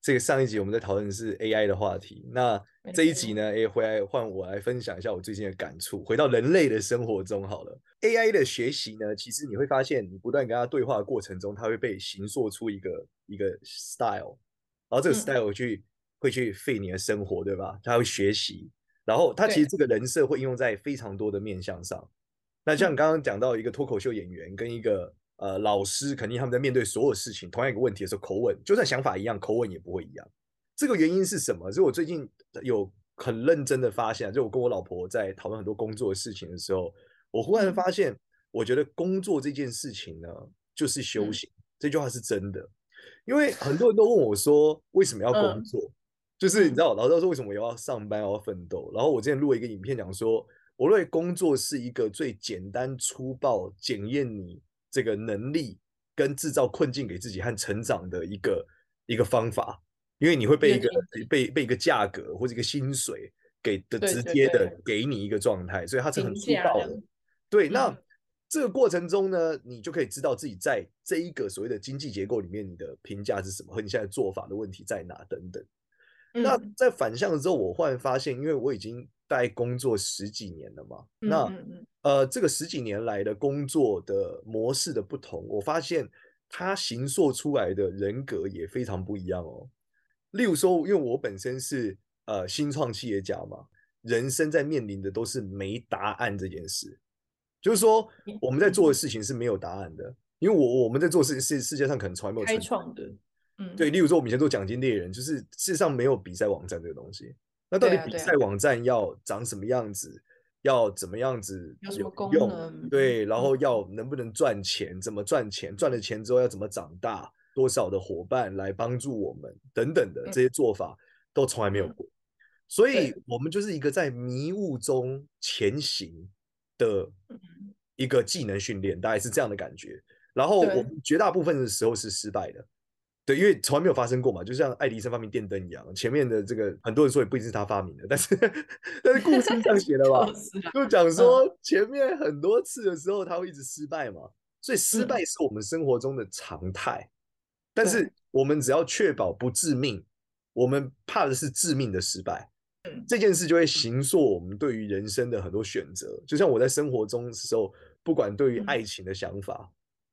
这个上一集我们在讨论的是 AI 的话题，那这一集呢，哎，回来换我来分享一下我最近的感触。回到人类的生活中好了，AI 的学习呢，其实你会发现，你不断跟他对话的过程中，它会被形塑出一个一个 style，然后这个 style 去、嗯、会去 fit 你的生活，对吧？它会学习，然后它其实这个人设会应用在非常多的面向上。那像你刚刚讲到一个脱口秀演员跟一个。呃，老师肯定他们在面对所有事情，同样一个问题的时候，口吻就算想法一样，口吻也不会一样。这个原因是什么？就我最近有很认真的发现，就我跟我老婆在讨论很多工作的事情的时候，我忽然发现，我觉得工作这件事情呢，就是修行。嗯、这句话是真的，因为很多人都问我说，为什么要工作？嗯、就是你知道，老师说为什么我要上班，要奋斗？然后我之前录了一个影片讲说，我认为工作是一个最简单粗暴检验你。这个能力跟制造困境给自己和成长的一个一个方法，因为你会被一个被被一个价格或者一个薪水给的直接的给你一个状态，所以它是很粗暴的。对，那这个过程中呢，你就可以知道自己在这一个所谓的经济结构里面，你的评价是什么，和你现在做法的问题在哪等等。那在反向的时候，我忽然发现，因为我已经。待工作十几年了嘛，那呃，这个十几年来的工作的模式的不同，我发现它形塑出来的人格也非常不一样哦。例如说，因为我本身是呃新创企业家嘛，人生在面临的都是没答案这件事，就是说我们在做的事情是没有答案的，因为我我们在做事是世界上可能从来没有开创的，嗯，对。例如说，我们以前做奖金猎人，就是事实上没有比赛网站这个东西。那到底比赛网站要长什么样子？要怎么样子有什么功能？对，然后要能不能赚钱？怎么赚钱？赚了钱之后要怎么长大？多少的伙伴来帮助我们？等等的这些做法都从来没有过。嗯、所以，我们就是一个在迷雾中前行的一个技能训练，大概是这样的感觉。然后，我们绝大部分的时候是失败的。对，因为从来没有发生过嘛，就像爱迪生发明电灯一样，前面的这个很多人说也不一定是他发明的，但是但是故事这样写的吧，就讲说前面很多次的时候他会一直失败嘛，所以失败是我们生活中的常态，但是我们只要确保不致命，我们怕的是致命的失败，这件事就会形塑我们对于人生的很多选择，就像我在生活中的时候，不管对于爱情的想法，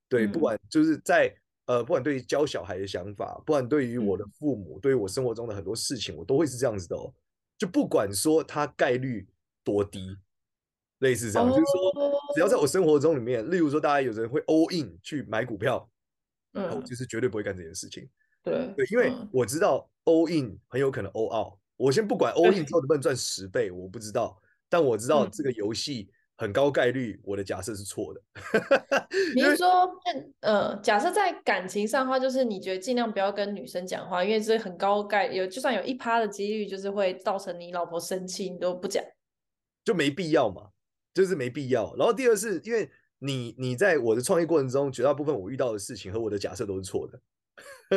对，不管就是在。呃，不管对于教小孩的想法，不管对于我的父母，嗯、对于我生活中的很多事情，我都会是这样子的哦。就不管说它概率多低，类似这样，哦、就是说，只要在我生活中里面，例如说，大家有人会 all in 去买股票，嗯，我就是绝对不会干这件事情。对对，因为我知道 all in 很有可能 all out。我先不管 all in 之后能不能赚十倍，我不知道，但我知道这个游戏。很高概率，我的假设是错的。你是说，呃，假设在感情上的话，就是你觉得尽量不要跟女生讲话，因为这很高概有，就算有一趴的几率，就是会造成你老婆生气，你都不讲，就没必要嘛，就是没必要。然后第二是因为你，你在我的创业过程中，绝大部分我遇到的事情和我的假设都是错的。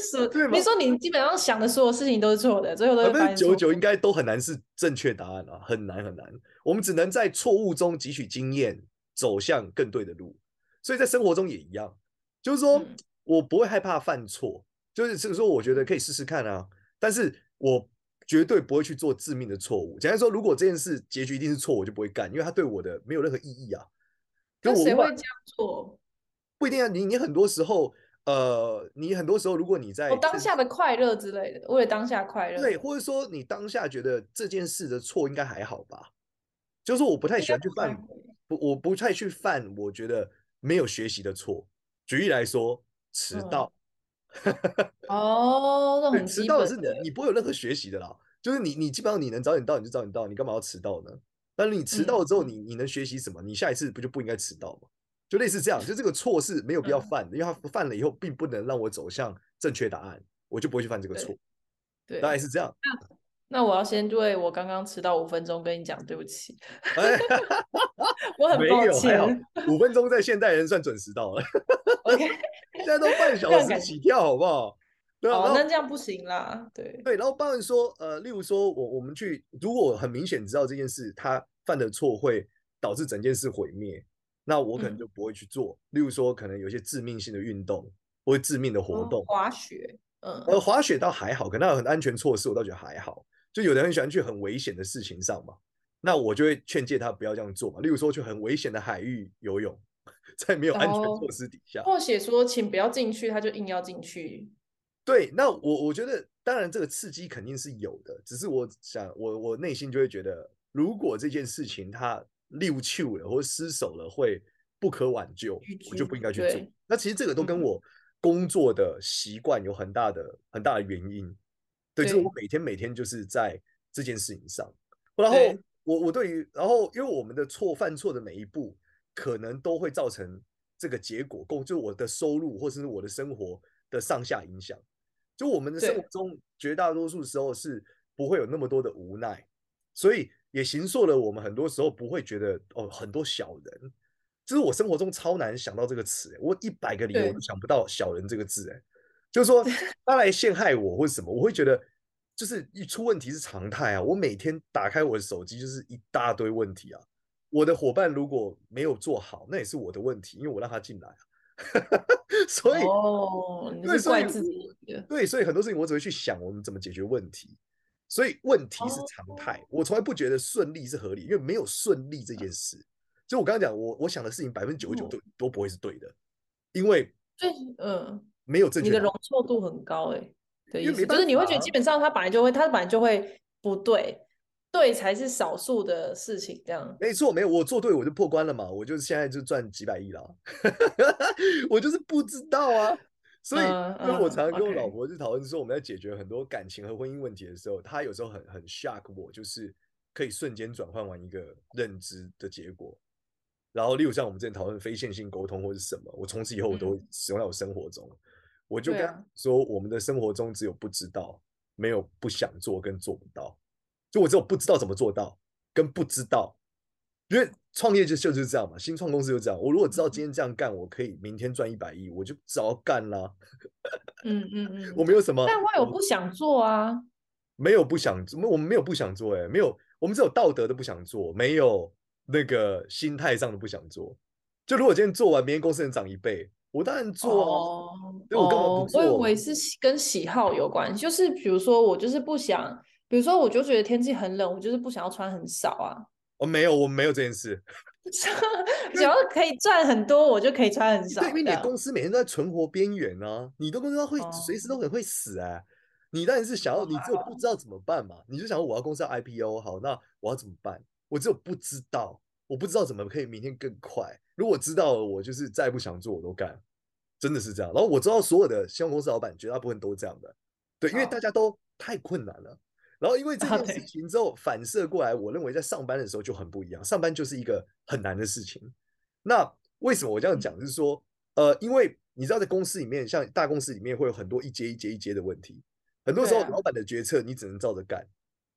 是，你说你基本上想的所有事情都是错的，最后都是。百分之九十九应该都很难是正确答案啊，很难很难。我们只能在错误中汲取经验，走向更对的路。所以在生活中也一样，就是说我不会害怕犯错，就是这个说我觉得可以试试看啊，但是我绝对不会去做致命的错误。假如说如果这件事结局一定是错，我就不会干，因为它对我的没有任何意义啊。那谁会这样做？不一定啊，你你很多时候。呃，你很多时候，如果你在我当下的快乐之类的，为了当下快乐，对，或者说你当下觉得这件事的错应该还好吧？就是我不太喜欢去犯，不，我不太去犯，我觉得没有学习的错。举例来说，迟到。哦，那很迟到的是你，你不会有任何学习的啦。就是你，你基本上你能早点到你就早点到，你干嘛要迟到呢？但是你迟到了之后，你你能学习什么？你下一次不就不应该迟到吗？就类似这样，就这个错是没有必要犯的，嗯、因为他犯了以后，并不能让我走向正确答案，我就不会去犯这个错。对，大概是这样。那我要先对我刚刚迟到五分钟跟你讲对不起，哎、我很抱歉。五分钟在现代人算准时到了。OK，现在都半小时起跳，好不好？对啊，哦，那这样不行啦。对对，然后包含说，呃，例如说我我们去，如果很明显知道这件事他犯的错会导致整件事毁灭，那我可能就不会去做。嗯、例如说，可能有些致命性的运动或者致命的活动，哦、滑雪，嗯，呃，滑雪倒还好，可能有很安全措施，我倒觉得还好。就有的人喜欢去很危险的事情上嘛，那我就会劝诫他不要这样做嘛。例如说去很危险的海域游泳，在没有安全措施底下，或写说请不要进去，他就硬要进去。对，那我我觉得当然这个刺激肯定是有的，只是我想我我内心就会觉得，如果这件事情他溜球了或失手了，会不可挽救，我就不应该去做。那其实这个都跟我工作的习惯有很大的很大的原因。对，就是我每天每天就是在这件事情上，然后我我对于，然后因为我们的错犯错的每一步，可能都会造成这个结果，共就我的收入或者是我的生活的上下影响。就我们的生活中绝大多数时候是不会有那么多的无奈，所以也形塑了我们很多时候不会觉得哦，很多小人，就是我生活中超难想到这个词，我一百个理由都想不到小人这个字，哎。就是说，他来陷害我或者什么，我会觉得就是一出问题是常态啊。我每天打开我的手机就是一大堆问题啊。我的伙伴如果没有做好，那也是我的问题，因为我让他进来啊。所以哦，你是怪自己。对，所以很多事情我只会去想我们怎么解决问题。所以问题是常态，我从来不觉得顺利是合理，因为没有顺利这件事。就我刚刚讲，我我想的事情百分之九十九都都不会是对的，因为对，嗯。没有正确，你的容错度很高哎、欸，意思就是你会觉得基本上它本来就会，它本来就会不对，对才是少数的事情，这样。没错，没有我做对我就破关了嘛，我就现在就赚几百亿了，我就是不知道啊，所以因为我常常跟我老婆就讨论说，我们在解决很多感情和婚姻问题的时候，她有时候很很 shock 我，就是可以瞬间转换完一个认知的结果。然后例如像我们之前讨论非线性沟通或者什么，我从此以后我都会使用在我生活中。我就跟她说，我们的生活中只有不知道，没有不想做跟做不到。就我只有不知道怎么做到，跟不知道。因为创业就就是这样嘛，新创公司就这样。我如果知道今天这样干，我可以明天赚一百亿，我就早干啦。嗯嗯嗯，我没有什么，但我有不想做啊。没有不想做，我们没有不想做，哎，没有，我们只有道德的不想做，没有那个心态上的不想做。就如果今天做完，明天公司能涨一倍。我当然做哦，因为我根本不做。我以为是跟喜好有关，就是比如说我就是不想，比如说我就觉得天气很冷，我就是不想要穿很少啊。哦，没有，我没有这件事。只要可以赚很多，我就可以穿很少。对，因为你的公司每天都在存活边缘啊，你的公司会随时都很会死哎、啊。你当然是想要，你只有不知道怎么办嘛，你就想我要公司要 IPO，好，那我要怎么办？我只有不知道，我不知道怎么可以明天更快。如果知道了，我就是再不想做我都干。真的是这样，然后我知道所有的新公司老板绝大部分都是这样的，对，因为大家都太困难了。然后因为这件事情之后反射过来，我认为在上班的时候就很不一样，上班就是一个很难的事情。那为什么我这样讲？就是说，呃，因为你知道在公司里面，像大公司里面会有很多一阶一阶一阶的问题，很多时候老板的决策你只能照着干。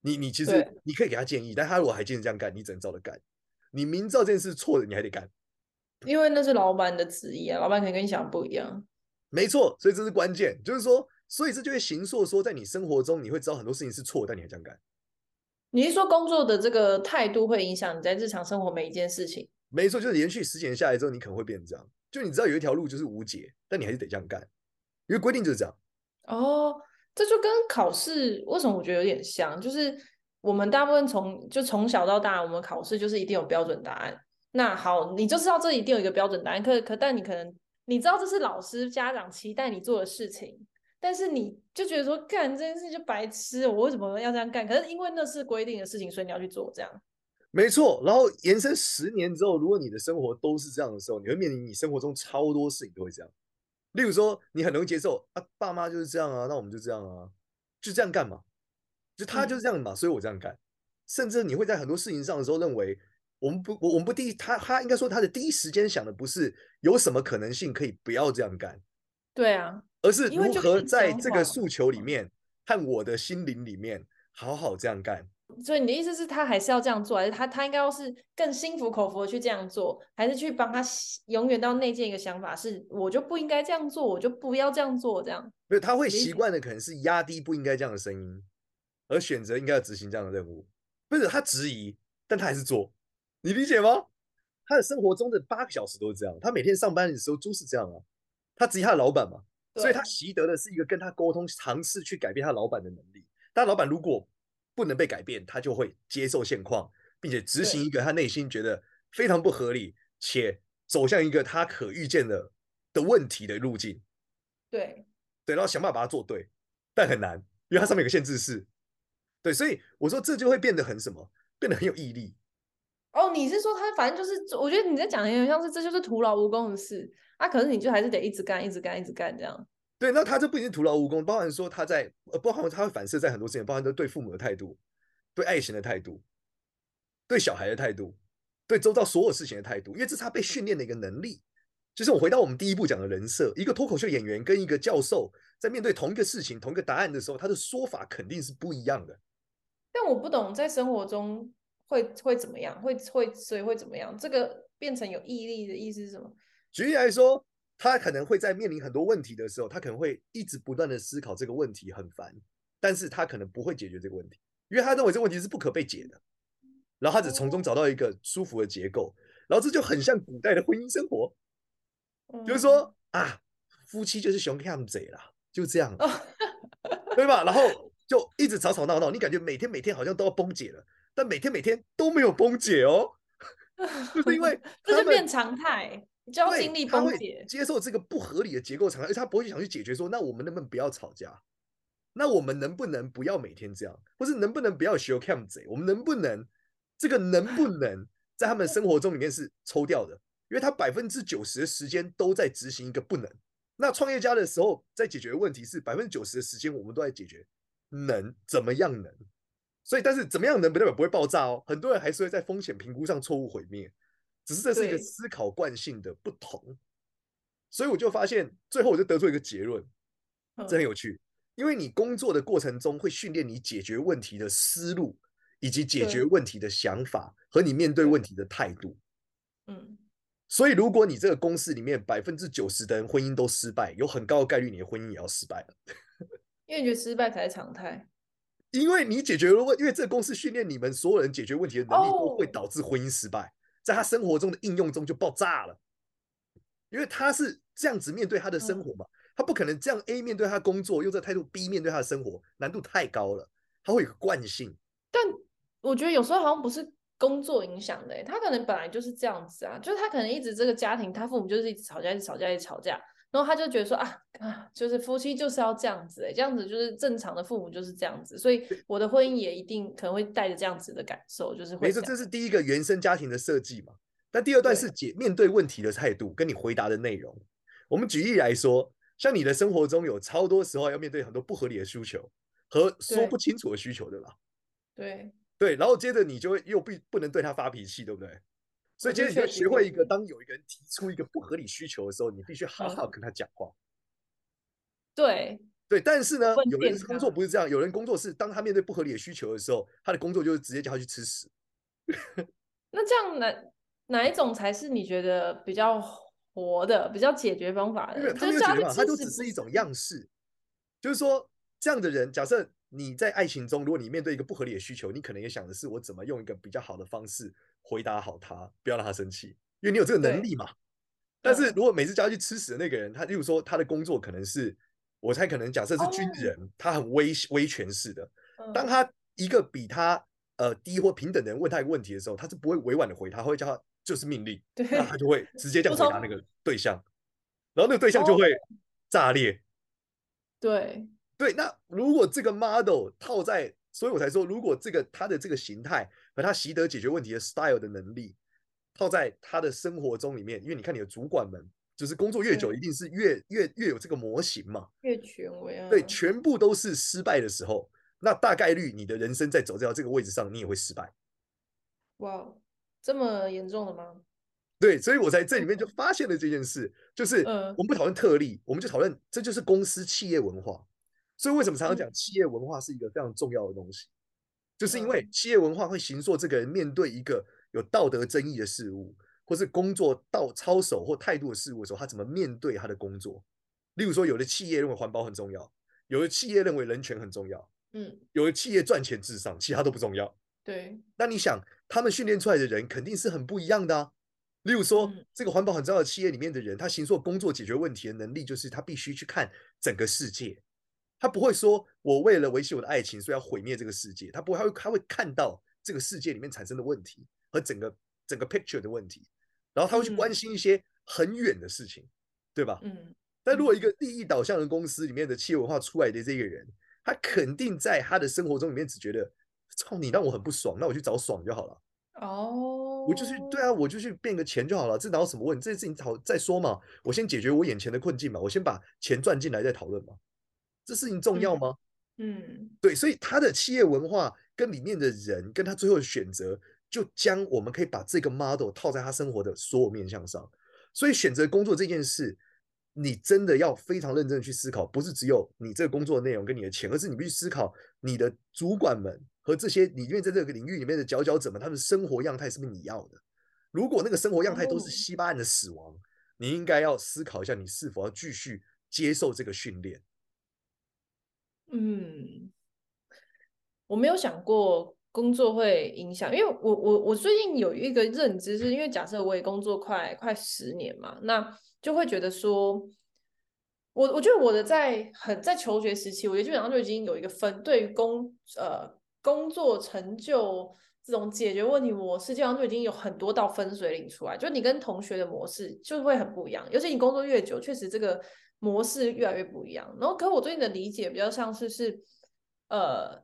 你你其实你可以给他建议，但他如果还坚持这样干，你只能照着干。你明知道这件事错的，你还得干。因为那是老板的旨意啊，老板可能跟你想的不一样。没错，所以这是关键，就是说，所以这就会形塑说，在你生活中，你会知道很多事情是错，但你还这样干。你是说工作的这个态度会影响你在日常生活每一件事情？没错，就是连续十几年下来之后，你可能会变成这样。就你知道有一条路就是无解，但你还是得这样干，因为规定就是这样。哦，这就跟考试为什么我觉得有点像，就是我们大部分从就从小到大，我们考试就是一定有标准答案。那好，你就知道这一定有一个标准答案，可可但你可能你知道这是老师家长期待你做的事情，但是你就觉得说干这件事就白痴，我为什么要这样干？可是因为那是规定的事情，所以你要去做这样。没错，然后延伸十年之后，如果你的生活都是这样的时候，你会面临你生活中超多事情都会这样。例如说，你很容易接受啊，爸妈就是这样啊，那我们就这样啊，就这样干嘛？就他就是这样嘛，嗯、所以我这样干。甚至你会在很多事情上的时候认为。我们不，我我们不第一，他他应该说他的第一时间想的不是有什么可能性可以不要这样干，对啊，而是如何在这个诉求里嗯面和我的心灵里面好好这样干。所以你的意思是，他还是要这样做，还是他他应该要是更心服口服的去这样做，还是去帮他永远到内建一个想法，是我就不应该这样做，我就不要这样做，这样？因为他会习惯的可能是压低不应该这样的声音，而选择应该要执行这样的任务。不是他质疑，但他还是做，你理解吗？他的生活中的八个小时都是这样，他每天上班的时候都是这样啊。他质疑他的老板嘛，所以他习得的是一个跟他沟通，尝试去改变他老板的能力。但老板如果不能被改变，他就会接受现况，并且执行一个他内心觉得非常不合理且走向一个他可预见的的问题的路径。对对，然后想办法把它做对，但很难，因为它上面有个限制式。对，所以我说这就会变得很什么，变得很有毅力。哦，你是说他反正就是，我觉得你在讲的有点像是这就是徒劳无功的事啊，可是你就还是得一直干，一直干，一直干这样。对，那他这不仅是徒劳无功，包含说他在呃，包含他会反射在很多事情，包含说对父母的态度、对爱情的态度、对小孩的态度、对周遭所有事情的态度，因为这是他被训练的一个能力。就是我回到我们第一步讲的人设，一个脱口秀演员跟一个教授在面对同一个事情、同一个答案的时候，他的说法肯定是不一样的。但我不懂在生活中会会怎么样，会会所以会怎么样？这个变成有毅力的意思是什么？举例来说。他可能会在面临很多问题的时候，他可能会一直不断的思考这个问题很烦，但是他可能不会解决这个问题，因为他认为这个问题是不可被解的，然后他只从中找到一个舒服的结构，然后这就很像古代的婚姻生活，就是说啊，夫妻就是熊看贼啦，就这样，对吧？然后就一直吵吵闹闹，你感觉每天每天好像都要崩解了，但每天每天都没有崩解哦，就是因为这就变常态。就要经历崩解，接受这个不合理的结构常态，而且他不会想去解决。说，那我们能不能不要吵架？那我们能不能不要每天这样？或是能不能不要学 cam 贼？我们能不能这个能不 能在他们生活中里面是抽掉的？因为他百分之九十的时间都在执行一个不能。那创业家的时候在解决的问题是百分之九十的时间我们都在解决能怎么样能？所以，但是怎么样能不代表不会爆炸哦？很多人还是会在风险评估上错误毁灭。只是这是一个思考惯性的不同，所以我就发现，最后我就得出一个结论，这很有趣，因为你工作的过程中会训练你解决问题的思路，以及解决问题的想法和你面对问题的态度。嗯，所以如果你这个公司里面百分之九十的人婚姻都失败，有很高的概率你的婚姻也要失败了，因为你觉得失败才是常态，因为你解决了问，因为这个公司训练你们所有人解决问题的能力都会导致婚姻失败。在他生活中的应用中就爆炸了，因为他是这样子面对他的生活嘛，他不可能这样 A 面对他工作，用这态度 B 面对他的生活，难度太高了，他会有个惯性。但我觉得有时候好像不是工作影响的，他可能本来就是这样子啊，就是他可能一直这个家庭，他父母就是一直吵架，一直吵架，一直吵架。然后他就觉得说啊啊，就是夫妻就是要这样子哎，这样子就是正常的父母就是这样子，所以我的婚姻也一定可能会带着这样子的感受，就是会。没错，这是第一个原生家庭的设计嘛。那第二段是解面对问题的态度，跟你回答的内容。我们举例来说，像你的生活中有超多时候要面对很多不合理的需求和说不清楚的需求，对吧？对对，然后接着你就会又不不能对他发脾气，对不对？所以今天你要学会一个，当有一个人提出一个不合理需求的时候，你必须好好跟他讲话。对对，但是呢，有人工作不是这样，有人工作是当他面对不合理的需求的时候，他的工作就是直接叫他去吃屎。那这样哪哪一种才是你觉得比较活的、比较解决方法的？因为他没有解决方法，他就只是一种样式。就是说，这样的人，假设你在爱情中，如果你面对一个不合理的需求，你可能也想的是，我怎么用一个比较好的方式。回答好他，不要让他生气，因为你有这个能力嘛。但是如果每次叫他去吃屎的那个人，他例如说他的工作可能是，我猜可能假设是军人，哦、他很威威权式的。当他一个比他呃低或平等的人问他一个问题的时候，他是不会委婉的回他，他会叫他就是命令，那他就会直接这样回答那个对象，然后那个对象就会炸裂。哦、对。对，那如果这个 model 套在，所以我才说，如果这个他的这个形态。和他习得解决问题的 style 的能力，套在他的生活中里面，因为你看你的主管们，就是工作越久，一定是越越越有这个模型嘛，越权威啊。对，全部都是失败的时候，那大概率你的人生在走到这个位置上，你也会失败。哇，这么严重的吗？对，所以我在这里面就 发现了这件事，就是嗯我们不讨论特例，我们就讨论这就是公司企业文化。所以为什么常常讲企业文化是一个非常重要的东西，就是因为企业文化会形塑这个人面对一个有道德争议的事物，或是工作道操守或态度的事物的时候，他怎么面对他的工作。例如说，有的企业认为环保很重要，有的企业认为人权很重要，嗯，有的企业赚钱至上，其他都不重要。对，那你想，他们训练出来的人肯定是很不一样的啊。例如说，嗯这个环保很重要的企业里面的人，他行做工作解决问题的能力，就是他必须去看整个世界。他不会说，我为了维系我的爱情，所以要毁灭这个世界。他不会，他会，他会看到这个世界里面产生的问题和整个整个 picture 的问题，然后他会去关心一些很远的事情，对吧？嗯。但如果一个利益导向的公司里面的企业文化出来的这个人，他肯定在他的生活中里面只觉得，操你让我很不爽，那我去找爽就好了。哦，我就去，对啊，我就去变个钱就好了，这哪有什么问题？这件事情好再说嘛，我先解决我眼前的困境嘛，我先把钱赚进来再讨论嘛，这事情重要吗？嗯，嗯对，所以他的企业文化跟里面的人跟他最后的选择，就将我们可以把这个 model 套在他生活的所有面向上。所以选择工作这件事，你真的要非常认真的去思考，不是只有你这个工作的内容跟你的钱，而是你必须思考你的主管们。和这些你因为在这个领域里面的佼佼者们，他们的生活样态是不是你要的？如果那个生活样态都是西巴案的死亡，你应该要思考一下，你是否要继续接受这个训练。嗯，我没有想过工作会影响，因为我我我最近有一个认知，是因为假设我也工作快快十年嘛，那就会觉得说，我我觉得我的在很在求学时期，我觉得基本上就已经有一个分对于工呃。工作成就这种解决问题模式，基本上就已经有很多道分水岭出来。就你跟同学的模式就会很不一样，尤其你工作越久，确实这个模式越来越不一样。然后，可我对你的理解比较像是是，呃，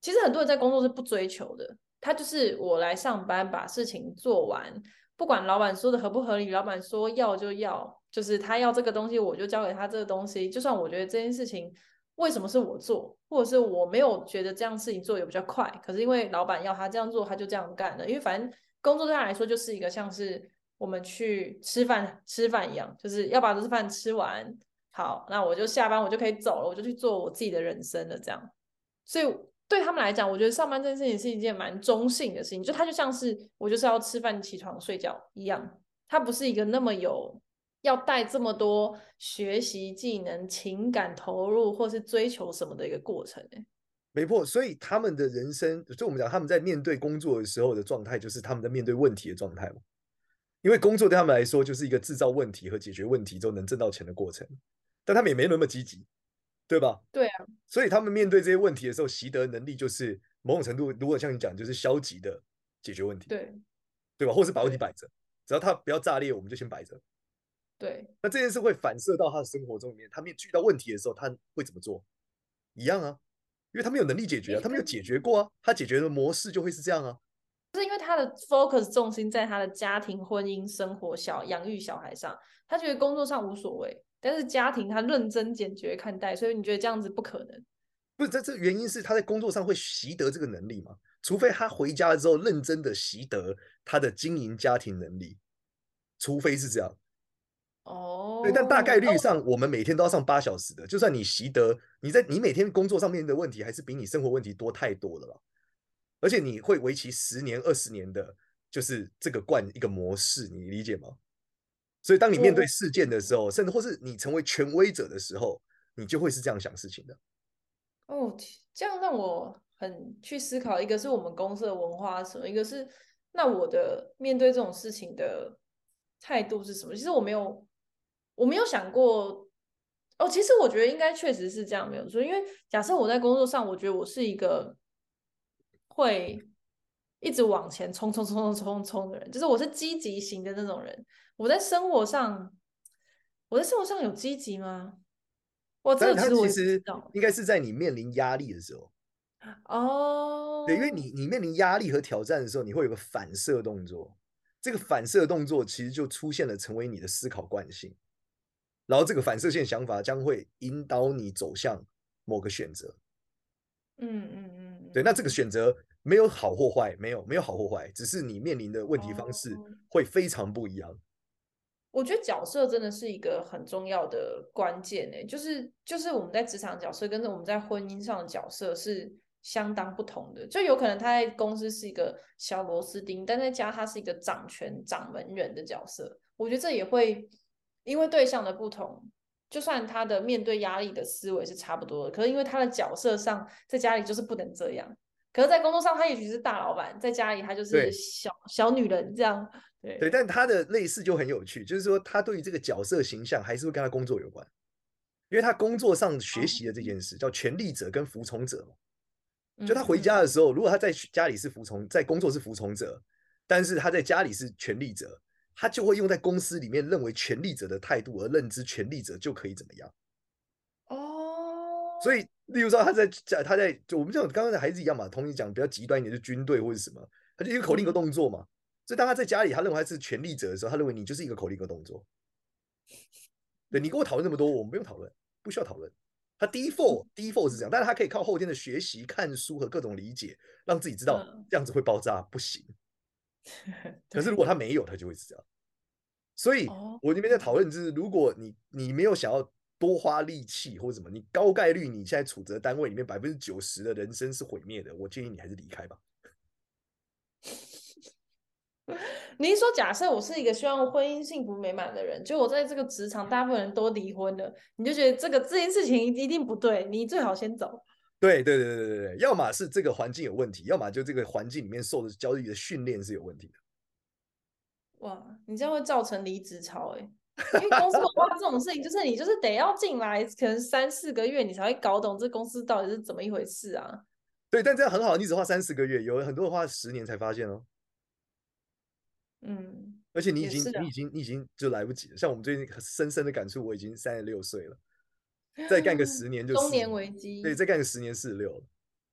其实很多人在工作是不追求的，他就是我来上班把事情做完，不管老板说的合不合理，老板说要就要，就是他要这个东西，我就交给他这个东西，就算我觉得这件事情。为什么是我做，或者是我没有觉得这样事情做也比较快？可是因为老板要他这样做，他就这样干了。因为反正工作对他来说就是一个像是我们去吃饭吃饭一样，就是要把这饭吃完。好，那我就下班，我就可以走了，我就去做我自己的人生了。这样，所以对他们来讲，我觉得上班这件事情是一件蛮中性的事情，就它就像是我就是要吃饭、起床、睡觉一样，它不是一个那么有。要带这么多学习技能、情感投入，或是追求什么的一个过程，没错。所以他们的人生，就我们讲他们在面对工作的时候的状态，就是他们在面对问题的状态嘛。因为工作对他们来说，就是一个制造问题和解决问题之后能挣到钱的过程，但他们也没那么积极，对吧？对啊。所以他们面对这些问题的时候，习得能力就是某种程度，如果像你讲，就是消极的解决问题，对，对吧？或是把问题摆着，只要他不要炸裂，我们就先摆着。对，那这件事会反射到他的生活中里面，他面遇到问题的时候，他会怎么做？一样啊，因为他没有能力解决啊，他没有解决过啊，他解决的模式就会是这样啊。是因为他的 focus 重心在他的家庭、婚姻、生活、小养育小孩上，他觉得工作上无所谓，但是家庭他认真坚决看待，所以你觉得这样子不可能？不是，这这原因是他在工作上会习得这个能力嘛？除非他回家了之后认真的习得他的经营家庭能力，除非是这样。哦，对，但大概率上，我们每天都要上八小时的。就算你习得，你在你每天工作上面的问题，还是比你生活问题多太多了吧？而且你会维持十年、二十年的，就是这个惯一个模式，你理解吗？所以当你面对事件的时候，甚至或是你成为权威者的时候，你就会是这样想事情的。哦，这样让我很去思考，一个是我们公司的文化什么，一个是那我的面对这种事情的态度是什么？其实我没有。我没有想过，哦，其实我觉得应该确实是这样，没有错。因为假设我在工作上，我觉得我是一个会一直往前冲、冲、冲、冲、冲、冲的人，就是我是积极型的那种人。我在生活上，我在生活上有积极吗？我这个其实我其实应该是在你面临压力的时候。哦，对，因为你你面临压力和挑战的时候，你会有个反射动作，这个反射动作其实就出现了，成为你的思考惯性。然后这个反射性想法将会引导你走向某个选择，嗯嗯嗯，对，那这个选择没有好或坏，没有没有好或坏，只是你面临的问题方式会非常不一样。哦、我觉得角色真的是一个很重要的关键诶，就是就是我们在职场角色跟着我们在婚姻上的角色是相当不同的。就有可能他在公司是一个小螺丝钉，但在家他是一个掌权掌门人的角色。我觉得这也会因为对象的不同。就算他的面对压力的思维是差不多的，可是因为他的角色上在家里就是不能这样，可是在工作上他也许是大老板，在家里他就是小小女人这样。对对，但他的类似就很有趣，就是说他对于这个角色形象还是会跟他工作有关，因为他工作上学习的这件事、哦、叫权力者跟服从者嘛。就他回家的时候，如果他在家里是服从，在工作是服从者，但是他在家里是权力者。他就会用在公司里面认为权力者的态度而认知权力者就可以怎么样哦，所以例如说他在家他在就我们这种刚刚的孩子一样嘛，同你讲比较极端一点，就军队或者什么，他就一个口令一个动作嘛。所以当他在家里他认为他是权力者的时候，他认为你就是一个口令一个动作。对，你跟我讨论那么多，我们不用讨论，不需要讨论。他 default default 是这样，但是他可以靠后天的学习、看书和各种理解，让自己知道这样子会爆炸，不行。可是如果他没有，他就会是这样。所以我这边在讨论就是，如果你你没有想要多花力气或者什么，你高概率你现在处责单位里面百分之九十的人生是毁灭的，我建议你还是离开吧。你是说，假设我是一个希望婚姻幸福美满的人，就我在这个职场大部分人都离婚了，你就觉得这个这件事情一定不对，你最好先走。对对对对对对，要么是这个环境有问题，要么就这个环境里面受的教育的训练是有问题的。哇，你这样会造成离职潮哎，因为公司文化这种事情，就是你就是得要进来，可能三四个月你才会搞懂这公司到底是怎么一回事啊。对，但这样很好，你只花三四个月，有很多人花十年才发现哦。嗯，而且你已经你已经你已经就来不及了。像我们最近深深的感触，我已经三十六岁了。再干个十年就中年危机，对，再干个十年四十六了，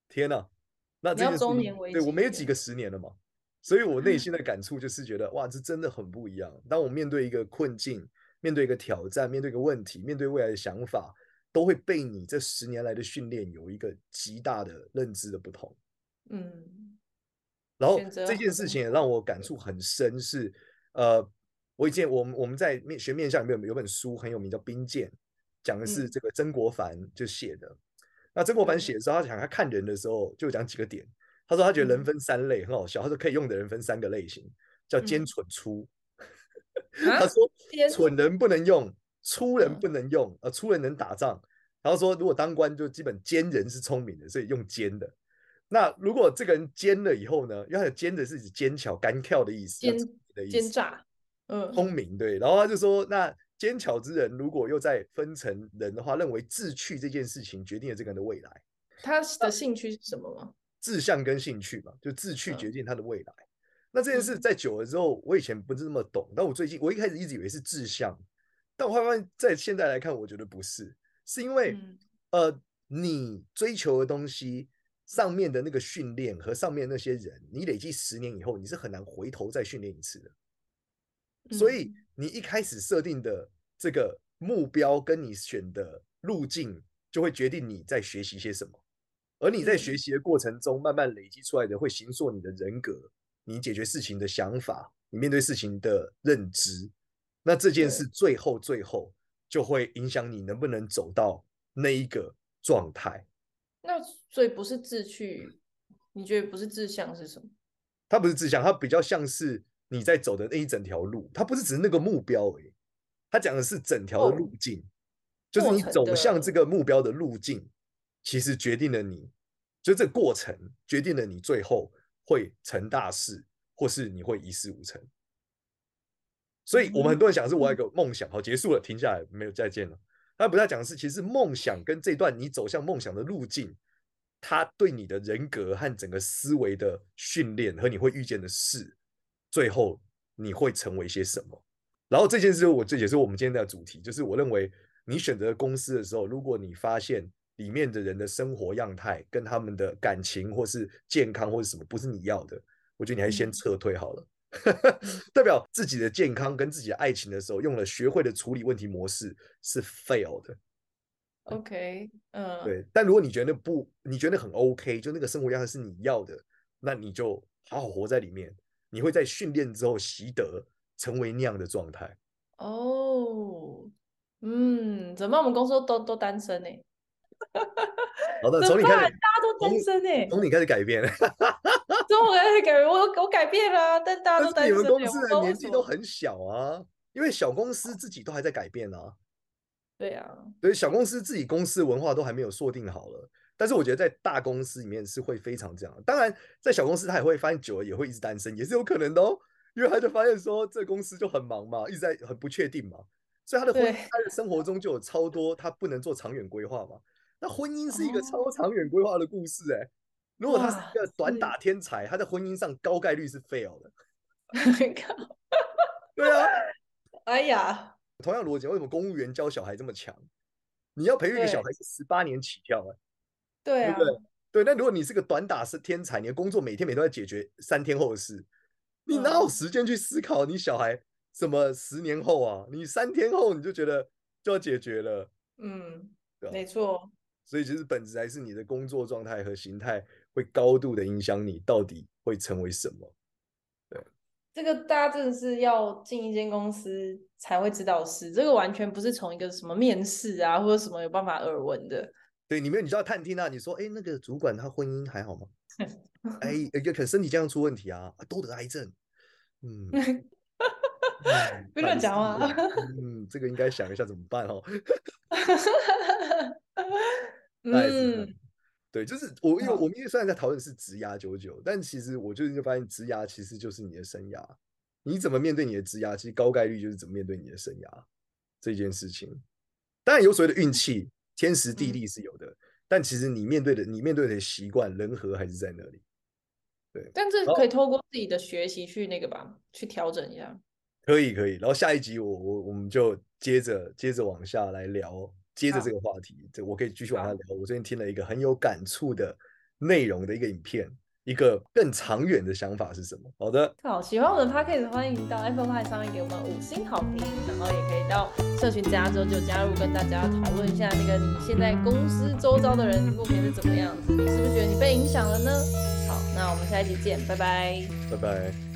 天哪！那这个中年危机，对我没有几个十年了嘛，所以我内心的感触就是觉得哇，这真的很不一样。当我面对一个困境，面对一个挑战，面对一个问题，面对未来的想法，都会被你这十年来的训练有一个极大的认知的不同。嗯，然后这件事情也让我感触很深是，是呃，我以前我们我们在面学面相里面有本书很有名，叫《兵谏》。讲的是这个曾国藩就写的，嗯、那曾国藩写的时候，他讲他看人的时候就讲几个点。他说他觉得人分三类，嗯、很好笑。他说可以用的人分三个类型，叫奸蠢粗。嗯、他说蠢人不能用，粗人不能用，呃、嗯，粗人能打仗。然后说如果当官就基本奸人是聪明的，所以用奸的。那如果这个人奸了以后呢？因为他的奸的是指奸巧、干跳的意思，奸的意思，奸诈，嗯，聪明对。然后他就说那。奸巧之人，如果又再分成人的话，认为志趣这件事情决定了这个人的未来。他的兴趣是什么吗？志向跟兴趣嘛，就志趣决定他的未来。嗯、那这件事在久了之后，我以前不是那么懂，但我最近我一开始一直以为是志向，但我发现在现在来看，我觉得不是，是因为、嗯、呃，你追求的东西上面的那个训练和上面那些人，你累积十年以后，你是很难回头再训练一次的。所以你一开始设定的这个目标，跟你选的路径，就会决定你在学习些什么。而你在学习的过程中，慢慢累积出来的，会形塑你的人格，你解决事情的想法，你面对事情的认知。那这件事最后最后就会影响你能不能走到那一个状态。那所以不是志趣，你觉得不是志向是什么？它不是志向，它比较像是。你在走的那一整条路，它不是只是那个目标而已，它讲的是整条的路径，哦、就是你走向这个目标的路径，其实决定了你，就这个过程决定了你最后会成大事，或是你会一事无成。所以我们很多人想的是我有一个梦想，好，结束了，停下来，没有再见了。他不要讲的是，其实梦想跟这段你走向梦想的路径，它对你的人格和整个思维的训练和你会遇见的事。最后你会成为些什么？然后这件事，我这也是我们今天的主题，就是我认为你选择公司的时候，如果你发现里面的人的生活样态跟他们的感情或是健康或是什么不是你要的，我觉得你还是先撤退好了。代表自己的健康跟自己的爱情的时候，用了学会的处理问题模式是 fail 的。OK，嗯，对。但如果你觉得不，你觉得很 OK，就那个生活样态是你要的。那你就好好活在里面，你会在训练之后习得成为那样的状态。哦，嗯，怎么？我们公司都都单身呢？好的，从你开始，大家都单身呢，从你开始改变。从我改变，我我改变了，但大家都单身。你们公司的年纪都很小啊，因为小公司自己都还在改变啊。对啊，所以小公司自己公司文化都还没有锁定好了。但是我觉得在大公司里面是会非常这样。当然，在小公司他也会发现久了也会一直单身，也是有可能的哦。因为他就发现说，这公司就很忙嘛，一直在很不确定嘛，所以他的婚姻，他的生活中就有超多他不能做长远规划嘛。那婚姻是一个超长远规划的故事哎、欸。如果他是一个短打天才，他在婚姻上高概率是 fail 的。对啊，哎呀。同样逻辑，为什么公务员教小孩这么强？你要培育一个小孩是十八年起跳啊，对啊，对不对？对，那如果你是个短打是天才，你的工作每天每天都在解决三天后的事，你哪有时间去思考你小孩什么十年后啊？你三天后你就觉得就要解决了，嗯，对，没错。所以其实本质还是你的工作状态和形态会高度的影响你到底会成为什么。这个大家真的是要进一间公司才会知道的事，这个完全不是从一个什么面试啊或者什么有办法耳闻的。对，你们你知道探听啊，你说，哎，那个主管他婚姻还好吗？哎，可能身体健康出问题啊，都得癌症。嗯，别乱讲话。嗯，这个应该想一下怎么办哦。嗯。对，就是我，因为我们因为虽然在讨论是职涯九九，但其实我最近就发现，职涯其实就是你的生涯。你怎么面对你的职涯，其实高概率就是怎么面对你的生涯这件事情。当然有所谓的运气，天时地利是有的，嗯、但其实你面对的，你面对的习惯人和还是在那里。对，但这可以透过自己的学习去那个吧，去调整一下。可以，可以。然后下一集我我我们就接着接着往下来聊。接着这个话题，这我可以继续往下聊。我最近听了一个很有感触的内容的一个影片，一个更长远的想法是什么？好的，好，喜欢我的 Podcast，欢迎到 Apple Podcast 上面给我们五星好评，然后也可以到社群加之后就加入，跟大家讨论一下那个你现在公司周遭的人目前是怎么样子，你是不是觉得你被影响了呢？好，那我们下一期见，拜拜，拜拜。